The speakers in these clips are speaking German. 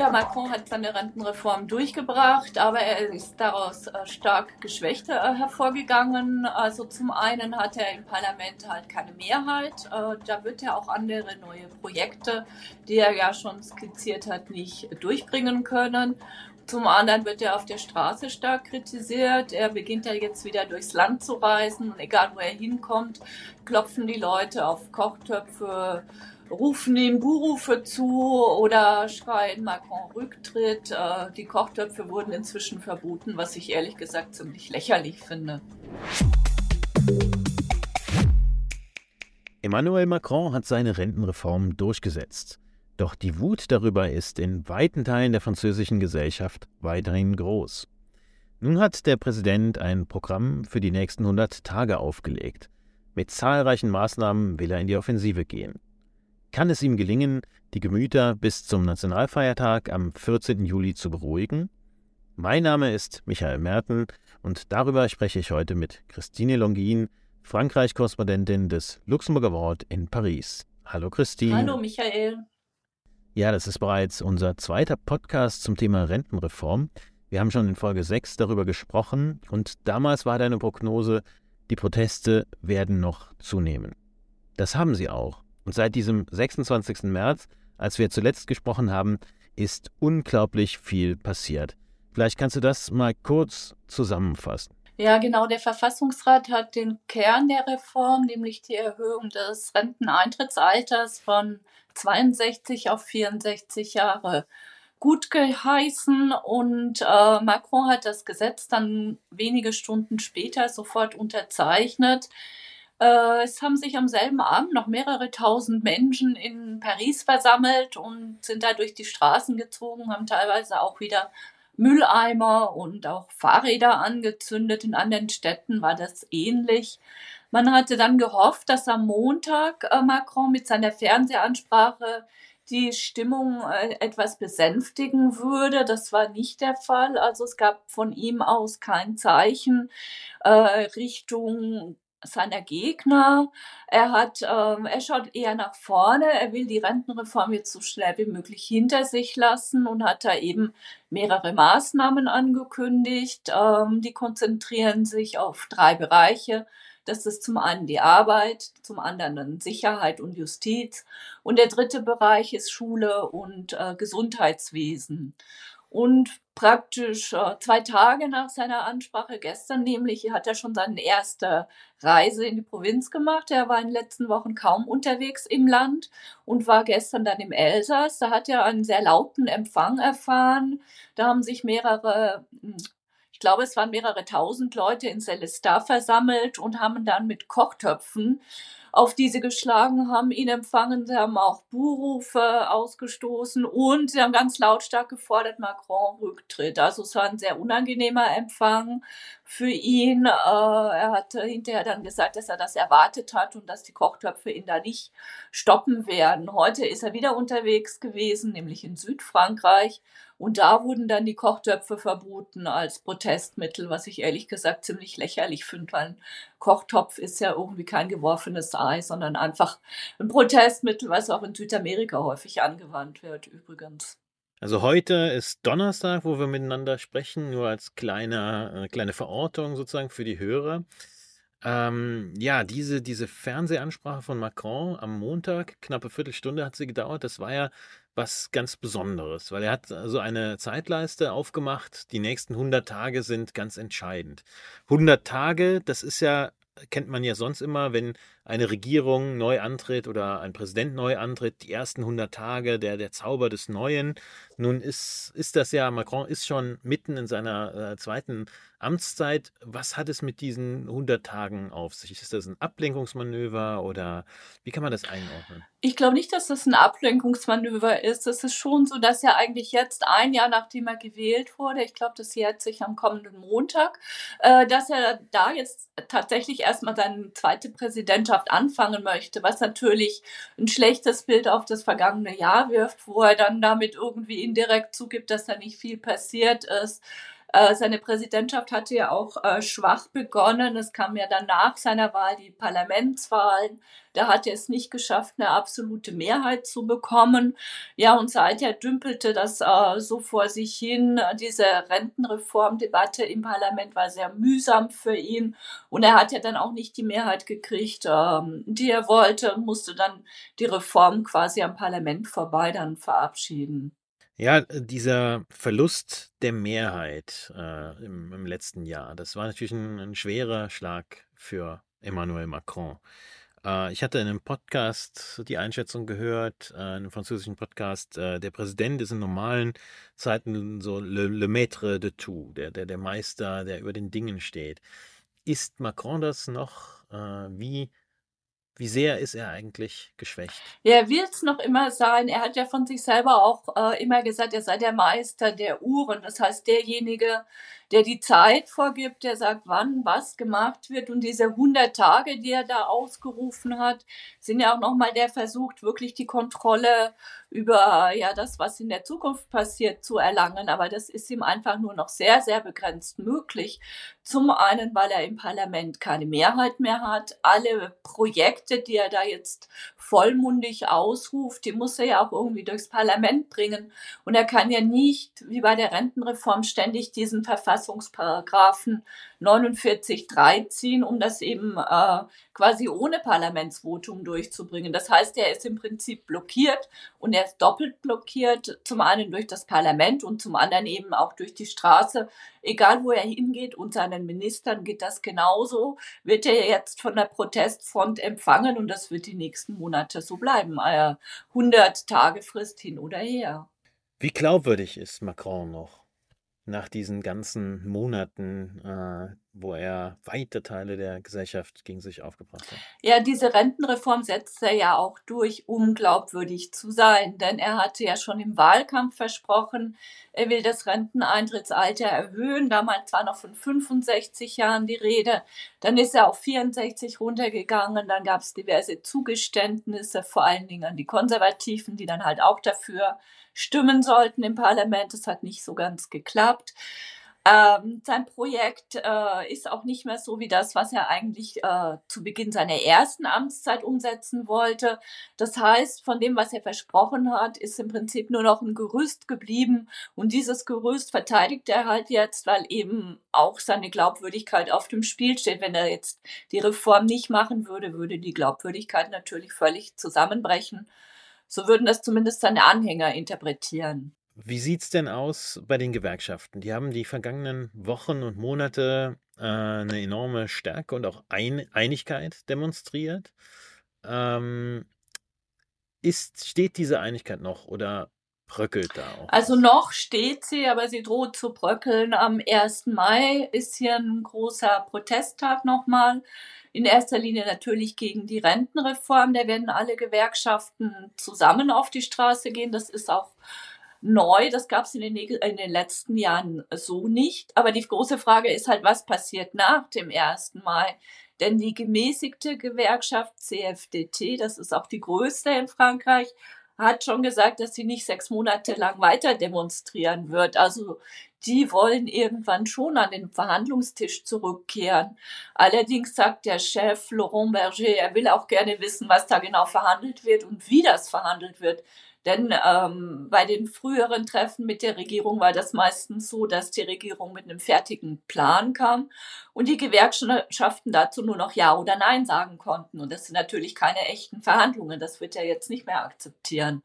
Ja, Macron hat seine Rentenreform durchgebracht, aber er ist daraus äh, stark geschwächt äh, hervorgegangen. Also zum einen hat er im Parlament halt keine Mehrheit. Äh, da wird er auch andere neue Projekte, die er ja schon skizziert hat, nicht durchbringen können. Zum anderen wird er auf der Straße stark kritisiert. Er beginnt ja jetzt wieder durchs Land zu reisen und egal wo er hinkommt, klopfen die Leute auf Kochtöpfe, rufen ihm Buhrufe zu oder schreien Macron Rücktritt. Äh, die Kochtöpfe wurden inzwischen verboten, was ich ehrlich gesagt ziemlich lächerlich finde. Emmanuel Macron hat seine Rentenreform durchgesetzt. Doch die Wut darüber ist in weiten Teilen der französischen Gesellschaft weiterhin groß. Nun hat der Präsident ein Programm für die nächsten 100 Tage aufgelegt. Mit zahlreichen Maßnahmen will er in die Offensive gehen kann es ihm gelingen, die Gemüter bis zum Nationalfeiertag am 14. Juli zu beruhigen? Mein Name ist Michael Merten und darüber spreche ich heute mit Christine Longin, Frankreich-Korrespondentin des Luxemburger Award in Paris. Hallo Christine. Hallo Michael. Ja, das ist bereits unser zweiter Podcast zum Thema Rentenreform. Wir haben schon in Folge 6 darüber gesprochen und damals war deine Prognose, die Proteste werden noch zunehmen. Das haben sie auch. Und seit diesem 26. März, als wir zuletzt gesprochen haben, ist unglaublich viel passiert. Vielleicht kannst du das mal kurz zusammenfassen. Ja, genau. Der Verfassungsrat hat den Kern der Reform, nämlich die Erhöhung des Renteneintrittsalters von 62 auf 64 Jahre, gut geheißen und äh, Macron hat das Gesetz dann wenige Stunden später sofort unterzeichnet. Äh, es haben sich am selben Abend noch mehrere tausend Menschen in Paris versammelt und sind da durch die Straßen gezogen, haben teilweise auch wieder Mülleimer und auch Fahrräder angezündet. In anderen Städten war das ähnlich. Man hatte dann gehofft, dass am Montag äh, Macron mit seiner Fernsehansprache die Stimmung äh, etwas besänftigen würde. Das war nicht der Fall. Also es gab von ihm aus kein Zeichen äh, Richtung seiner Gegner. Er hat, ähm, er schaut eher nach vorne. Er will die Rentenreform jetzt so schnell wie möglich hinter sich lassen und hat da eben mehrere Maßnahmen angekündigt. Ähm, die konzentrieren sich auf drei Bereiche. Das ist zum einen die Arbeit, zum anderen Sicherheit und Justiz und der dritte Bereich ist Schule und äh, Gesundheitswesen. Und praktisch äh, zwei Tage nach seiner Ansprache gestern, nämlich hat er schon seine erste Reise in die Provinz gemacht. Er war in den letzten Wochen kaum unterwegs im Land und war gestern dann im Elsass. Da hat er einen sehr lauten Empfang erfahren. Da haben sich mehrere hm, ich glaube, es waren mehrere tausend Leute in Celestar versammelt und haben dann mit Kochtöpfen auf die sie geschlagen haben, ihn empfangen. Sie haben auch Buhrufe ausgestoßen und sie haben ganz lautstark gefordert, Macron rücktritt. Also es war ein sehr unangenehmer Empfang für ihn. Äh, er hat hinterher dann gesagt, dass er das erwartet hat und dass die Kochtöpfe ihn da nicht stoppen werden. Heute ist er wieder unterwegs gewesen, nämlich in Südfrankreich und da wurden dann die Kochtöpfe verboten als Protestmittel, was ich ehrlich gesagt ziemlich lächerlich finde, weil ein Kochtopf ist ja irgendwie kein geworfenes Ei, sondern einfach ein Protestmittel, was auch in Südamerika häufig angewandt wird übrigens. Also heute ist Donnerstag, wo wir miteinander sprechen, nur als kleine, äh, kleine Verortung sozusagen für die Hörer. Ähm, ja, diese, diese Fernsehansprache von Macron am Montag, knappe Viertelstunde hat sie gedauert. Das war ja was ganz Besonderes, weil er hat so eine Zeitleiste aufgemacht. Die nächsten 100 Tage sind ganz entscheidend. 100 Tage, das ist ja, kennt man ja sonst immer, wenn eine Regierung neu antritt oder ein Präsident neu antritt, die ersten 100 Tage, der, der Zauber des Neuen. Nun ist, ist das ja, Macron ist schon mitten in seiner äh, zweiten Amtszeit. Was hat es mit diesen 100 Tagen auf sich? Ist das ein Ablenkungsmanöver oder wie kann man das einordnen? Ich glaube nicht, dass das ein Ablenkungsmanöver ist. Es ist schon so, dass er eigentlich jetzt ein Jahr nachdem er gewählt wurde, ich glaube, das jährt sich am kommenden Montag, äh, dass er da jetzt tatsächlich erstmal seine zweite Präsidentschaft anfangen möchte, was natürlich ein schlechtes Bild auf das vergangene Jahr wirft, wo er dann damit irgendwie indirekt zugibt, dass da nicht viel passiert ist. Äh, seine Präsidentschaft hatte ja auch äh, schwach begonnen. Es kam ja dann nach seiner Wahl die Parlamentswahlen. Da hat er es nicht geschafft, eine absolute Mehrheit zu bekommen. Ja, und seither dümpelte das äh, so vor sich hin. Diese Rentenreformdebatte im Parlament war sehr mühsam für ihn. Und er hat ja dann auch nicht die Mehrheit gekriegt, ähm, die er wollte, musste dann die Reform quasi am Parlament vorbei dann verabschieden. Ja, dieser Verlust der Mehrheit äh, im, im, letzten Jahr, das war natürlich ein, ein schwerer Schlag für Emmanuel Macron. Äh, ich hatte in einem Podcast die Einschätzung gehört, äh, einem französischen Podcast, äh, der Präsident ist in normalen Zeiten so le, le maître de tout, der, der, der Meister, der über den Dingen steht. Ist Macron das noch? Äh, wie wie sehr ist er eigentlich geschwächt? Ja, er will es noch immer sein. Er hat ja von sich selber auch äh, immer gesagt, er sei der Meister der Uhren. Das heißt, derjenige, der die Zeit vorgibt, der sagt, wann was gemacht wird. Und diese 100 Tage, die er da ausgerufen hat, sind ja auch nochmal der Versuch, wirklich die Kontrolle über ja das, was in der Zukunft passiert, zu erlangen. Aber das ist ihm einfach nur noch sehr, sehr begrenzt möglich. Zum einen, weil er im Parlament keine Mehrheit mehr hat. Alle Projekte, die er da jetzt vollmundig ausruft, die muss er ja auch irgendwie durchs Parlament bringen. Und er kann ja nicht, wie bei der Rentenreform, ständig diesen Verfassungsparagraphen 49 ziehen, um das eben äh, quasi ohne Parlamentsvotum durchzubringen. Das heißt, er ist im Prinzip blockiert und er ist doppelt blockiert, zum einen durch das Parlament und zum anderen eben auch durch die Straße. Egal wo er hingeht und seinen Ministern geht das genauso, wird er jetzt von der Protestfront empfangen und das wird die nächsten Monate so bleiben. 100 Tage Frist hin oder her. Wie glaubwürdig ist Macron noch? Nach diesen ganzen Monaten, äh, wo er weite Teile der Gesellschaft gegen sich aufgebracht hat. Ja, diese Rentenreform setzt er ja auch durch, um glaubwürdig zu sein. Denn er hatte ja schon im Wahlkampf versprochen, er will das Renteneintrittsalter erhöhen. Damals war noch von 65 Jahren die Rede. Dann ist er auf 64 runtergegangen. Dann gab es diverse Zugeständnisse, vor allen Dingen an die Konservativen, die dann halt auch dafür stimmen sollten im Parlament. Das hat nicht so ganz geklappt. Ähm, sein Projekt äh, ist auch nicht mehr so wie das, was er eigentlich äh, zu Beginn seiner ersten Amtszeit umsetzen wollte. Das heißt, von dem, was er versprochen hat, ist im Prinzip nur noch ein Gerüst geblieben. Und dieses Gerüst verteidigt er halt jetzt, weil eben auch seine Glaubwürdigkeit auf dem Spiel steht. Wenn er jetzt die Reform nicht machen würde, würde die Glaubwürdigkeit natürlich völlig zusammenbrechen. So würden das zumindest seine Anhänger interpretieren. Wie sieht es denn aus bei den Gewerkschaften? Die haben die vergangenen Wochen und Monate äh, eine enorme Stärke und auch Ein Einigkeit demonstriert. Ähm, ist, steht diese Einigkeit noch oder bröckelt da auch? Also noch steht sie, aber sie droht zu bröckeln. Am 1. Mai ist hier ein großer Protesttag nochmal. In erster Linie natürlich gegen die Rentenreform. Da werden alle Gewerkschaften zusammen auf die Straße gehen. Das ist auch neu. Das gab es in, in, den letzten Jahren so nicht. Aber die große Frage ist halt, was passiert nach dem 1. Mai? Denn die gemäßigte Gewerkschaft CFDT, das ist auch die größte in Frankreich, hat schon gesagt, dass sie nicht sechs Monate lang weiter demonstrieren wird. Also die wollen irgendwann schon an den Verhandlungstisch zurückkehren. Allerdings sagt der Chef Laurent Berger, er will auch gerne wissen, was da genau verhandelt wird und wie das verhandelt wird. Denn ähm, bei den früheren Treffen mit der Regierung war das meistens so, dass die Regierung mit einem fertigen Plan kam und die Gewerkschaften dazu nur noch Ja oder Nein sagen konnten. Und das sind natürlich keine echten Verhandlungen. Das wird er jetzt nicht mehr akzeptieren.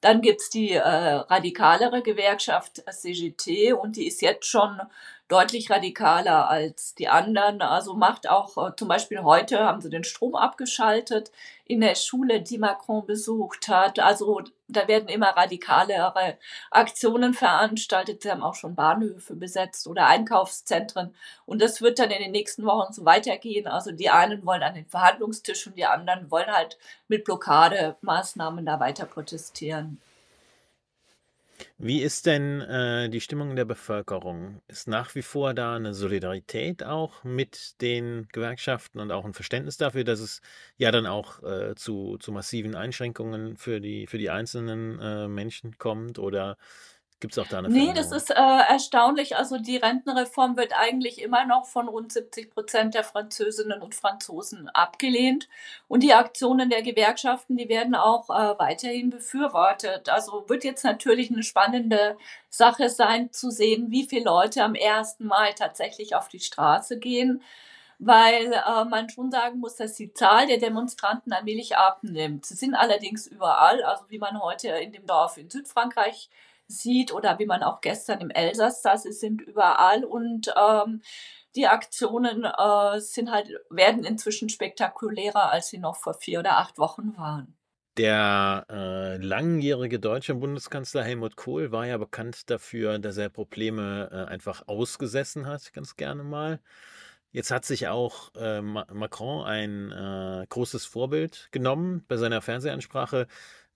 Dann gibt's die äh, radikalere Gewerkschaft CGT und die ist jetzt schon deutlich radikaler als die anderen. Also macht auch äh, zum Beispiel heute haben sie den Strom abgeschaltet in der Schule, die Macron besucht hat. Also da werden immer radikalere Aktionen veranstaltet. Sie haben auch schon Bahnhöfe besetzt oder Einkaufszentren. Und das wird dann in den nächsten Wochen so weitergehen. Also die einen wollen an den Verhandlungstisch und die anderen wollen halt mit Blockademaßnahmen da weiter protestieren. Wie ist denn äh, die Stimmung der Bevölkerung? Ist nach wie vor da eine Solidarität auch mit den Gewerkschaften und auch ein Verständnis dafür, dass es ja dann auch äh, zu, zu massiven Einschränkungen für die, für die einzelnen äh, Menschen kommt? Oder Gibt es auch da eine Nee, das ist äh, erstaunlich. Also die Rentenreform wird eigentlich immer noch von rund 70 Prozent der Französinnen und Franzosen abgelehnt. Und die Aktionen der Gewerkschaften, die werden auch äh, weiterhin befürwortet. Also wird jetzt natürlich eine spannende Sache sein zu sehen, wie viele Leute am 1. Mai tatsächlich auf die Straße gehen weil äh, man schon sagen muss, dass die Zahl der Demonstranten allmählich abnimmt. Sie sind allerdings überall, also wie man heute in dem Dorf in Südfrankreich sieht oder wie man auch gestern im Elsass sah, sie sind überall und ähm, die Aktionen äh, sind halt, werden inzwischen spektakulärer, als sie noch vor vier oder acht Wochen waren. Der äh, langjährige deutsche Bundeskanzler Helmut Kohl war ja bekannt dafür, dass er Probleme äh, einfach ausgesessen hat, ganz gerne mal. Jetzt hat sich auch äh, Macron ein äh, großes Vorbild genommen bei seiner Fernsehansprache.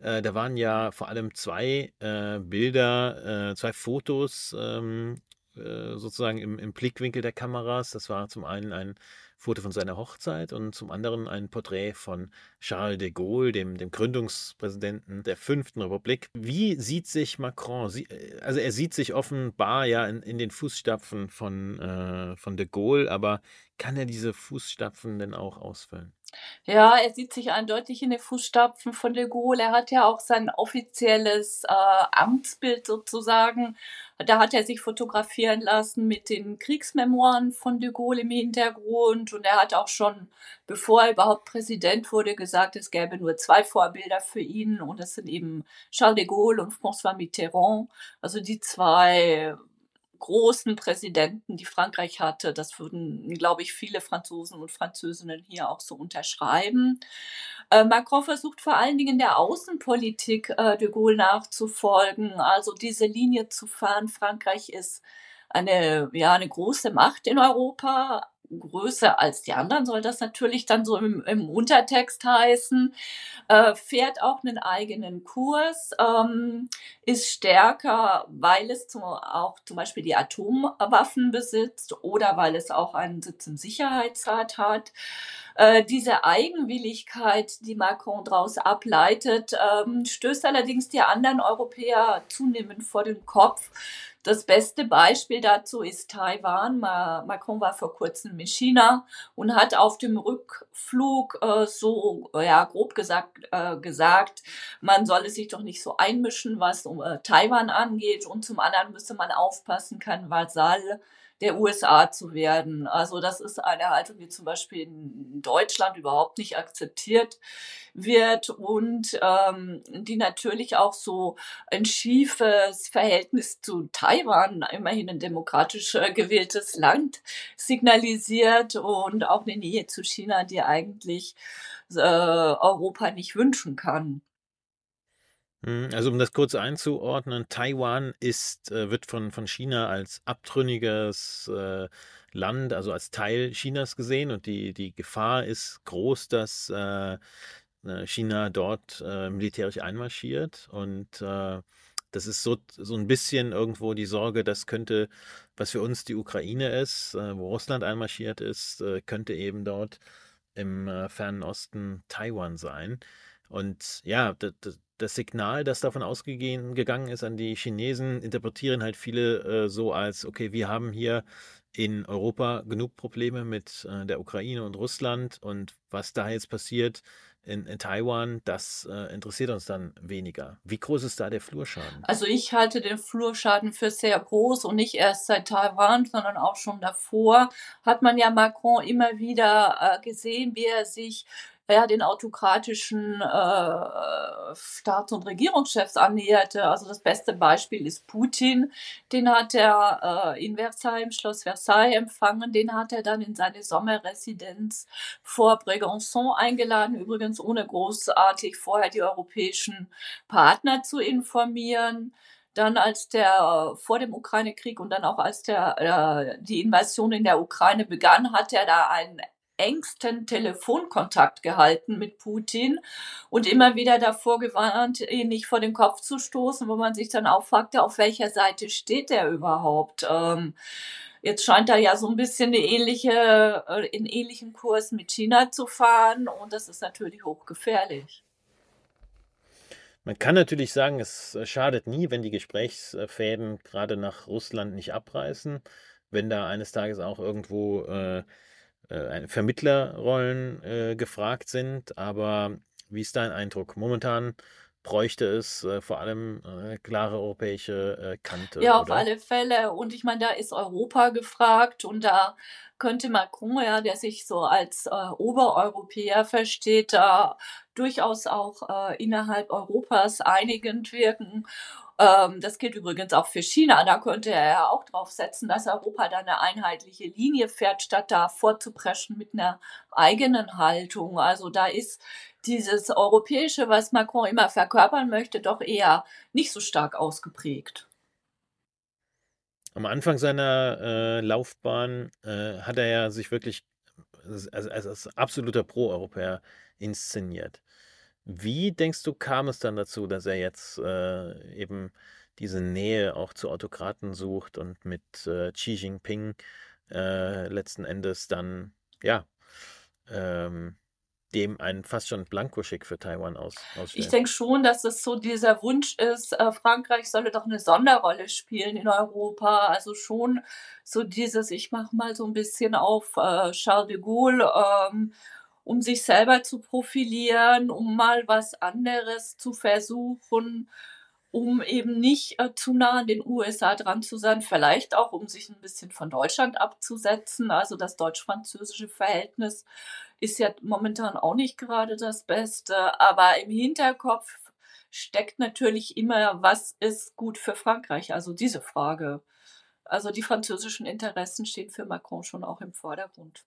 Äh, da waren ja vor allem zwei äh, Bilder, äh, zwei Fotos ähm, äh, sozusagen im, im Blickwinkel der Kameras. Das war zum einen ein Foto von seiner Hochzeit und zum anderen ein Porträt von Charles de Gaulle, dem, dem Gründungspräsidenten der Fünften Republik. Wie sieht sich Macron? Also er sieht sich offenbar ja in, in den Fußstapfen von, äh, von de Gaulle, aber kann er diese Fußstapfen denn auch ausfüllen? Ja, er sieht sich eindeutig in den Fußstapfen von de Gaulle. Er hat ja auch sein offizielles äh, Amtsbild sozusagen. Da hat er sich fotografieren lassen mit den Kriegsmemoiren von de Gaulle im Hintergrund. Und er hat auch schon, bevor er überhaupt Präsident wurde, gesagt, es gäbe nur zwei Vorbilder für ihn. Und das sind eben Charles de Gaulle und François Mitterrand. Also die zwei großen Präsidenten, die Frankreich hatte. Das würden, glaube ich, viele Franzosen und Französinnen hier auch so unterschreiben. Äh, Macron versucht vor allen Dingen der Außenpolitik äh, de Gaulle nachzufolgen, also diese Linie zu fahren. Frankreich ist eine, ja, eine große Macht in Europa, größer als die anderen, soll das natürlich dann so im, im Untertext heißen, äh, fährt auch einen eigenen Kurs, ähm, ist stärker, weil es zum, auch zum Beispiel die Atomwaffen besitzt oder weil es auch einen Sitz im Sicherheitsrat hat. Äh, diese Eigenwilligkeit, die Macron daraus ableitet, ähm, stößt allerdings die anderen Europäer zunehmend vor den Kopf. Das beste Beispiel dazu ist Taiwan. Macron war vor kurzem in China und hat auf dem Rückflug äh, so, ja, grob gesagt, äh, gesagt, man solle sich doch nicht so einmischen, was äh, Taiwan angeht. Und zum anderen müsse man aufpassen, kein Vasall der USA zu werden. Also das ist eine Haltung, die zum Beispiel in Deutschland überhaupt nicht akzeptiert wird und ähm, die natürlich auch so ein schiefes Verhältnis zu Taiwan, immerhin ein demokratisch äh, gewähltes Land, signalisiert und auch eine Nähe zu China, die eigentlich äh, Europa nicht wünschen kann. Hm, also um das kurz einzuordnen, Taiwan ist, äh, wird von, von China als abtrünniges äh, Land, also als Teil Chinas gesehen und die, die Gefahr ist groß, dass äh, China dort militärisch einmarschiert und das ist so, so ein bisschen irgendwo die Sorge, das könnte, was für uns die Ukraine ist, wo Russland einmarschiert ist, könnte eben dort im fernen Osten Taiwan sein. Und ja, das, Signal, das davon ausgegangen ist an die Chinesen, interpretieren halt viele äh, so als, okay, wir haben hier in Europa genug Probleme mit äh, der Ukraine und Russland und was da jetzt passiert in, in Taiwan, das äh, interessiert uns dann weniger. Wie groß ist da der Flurschaden? Also ich halte den Flurschaden für sehr groß und nicht erst seit Taiwan, sondern auch schon davor hat man ja Macron immer wieder äh, gesehen, wie er sich ja, den autokratischen äh, Staats- und Regierungschefs annäherte. Also das beste Beispiel ist Putin. Den hat er äh, in Versailles, im Schloss Versailles empfangen. Den hat er dann in seine Sommerresidenz vor Brégançon eingeladen, übrigens ohne großartig vorher die europäischen Partner zu informieren dann als der vor dem Ukraine-Krieg und dann auch als der äh, die Invasion in der Ukraine begann, hat er da einen engsten Telefonkontakt gehalten mit Putin und immer wieder davor gewarnt, ihn nicht vor den Kopf zu stoßen, wo man sich dann auch fragte, auf welcher Seite steht er überhaupt. Ähm, jetzt scheint er ja so ein bisschen eine ähnliche, äh, in ähnlichen Kurs mit China zu fahren und das ist natürlich hochgefährlich. Man kann natürlich sagen, es äh, schadet nie, wenn die Gesprächsfäden gerade nach Russland nicht abreißen, wenn da eines Tages auch irgendwo äh, äh, Vermittlerrollen äh, gefragt sind. Aber wie ist dein Eindruck? Momentan bräuchte es äh, vor allem äh, klare europäische äh, Kante, Ja, auf oder? alle Fälle. Und ich meine, da ist Europa gefragt und da könnte Macron, ja, der sich so als äh, Obereuropäer versteht, da durchaus auch äh, innerhalb Europas einigend wirken. Ähm, das gilt übrigens auch für China. Da könnte er ja auch drauf setzen, dass Europa da eine einheitliche Linie fährt, statt da vorzupreschen mit einer eigenen Haltung. Also da ist dieses Europäische, was Macron immer verkörpern möchte, doch eher nicht so stark ausgeprägt. Am Anfang seiner äh, Laufbahn äh, hat er ja sich wirklich als, als, als absoluter Pro-Europäer inszeniert. Wie denkst du, kam es dann dazu, dass er jetzt äh, eben diese Nähe auch zu Autokraten sucht und mit äh, Xi Jinping äh, letzten Endes dann, ja, ähm, dem einen fast schon Blankoscheck für Taiwan aus, Ich ausstellt? denke schon, dass es so dieser Wunsch ist, äh, Frankreich solle doch eine Sonderrolle spielen in Europa. Also schon so dieses, ich mache mal so ein bisschen auf äh, Charles de Gaulle, ähm, um sich selber zu profilieren, um mal was anderes zu versuchen, um eben nicht äh, zu nah an den USA dran zu sein, vielleicht auch, um sich ein bisschen von Deutschland abzusetzen. Also das deutsch-französische Verhältnis ist ja momentan auch nicht gerade das Beste, aber im Hinterkopf steckt natürlich immer, was ist gut für Frankreich? Also diese Frage. Also die französischen Interessen stehen für Macron schon auch im Vordergrund.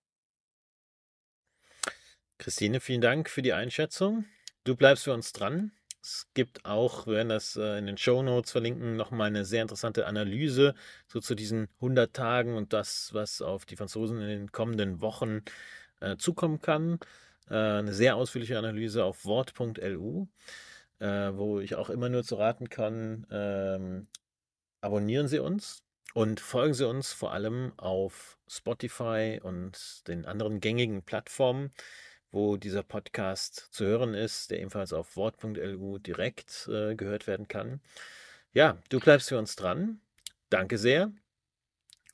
Christine, vielen Dank für die Einschätzung. Du bleibst für uns dran. Es gibt auch, wir werden das äh, in den Show Notes verlinken, nochmal eine sehr interessante Analyse so zu diesen 100 Tagen und das, was auf die Franzosen in den kommenden Wochen äh, zukommen kann. Äh, eine sehr ausführliche Analyse auf wort.lu, äh, wo ich auch immer nur zu raten kann, ähm, abonnieren Sie uns und folgen Sie uns vor allem auf Spotify und den anderen gängigen Plattformen wo dieser Podcast zu hören ist, der ebenfalls auf wort.lu direkt äh, gehört werden kann. Ja, du bleibst für uns dran. Danke sehr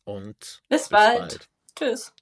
und Bis bis bald. bald. Tschüss.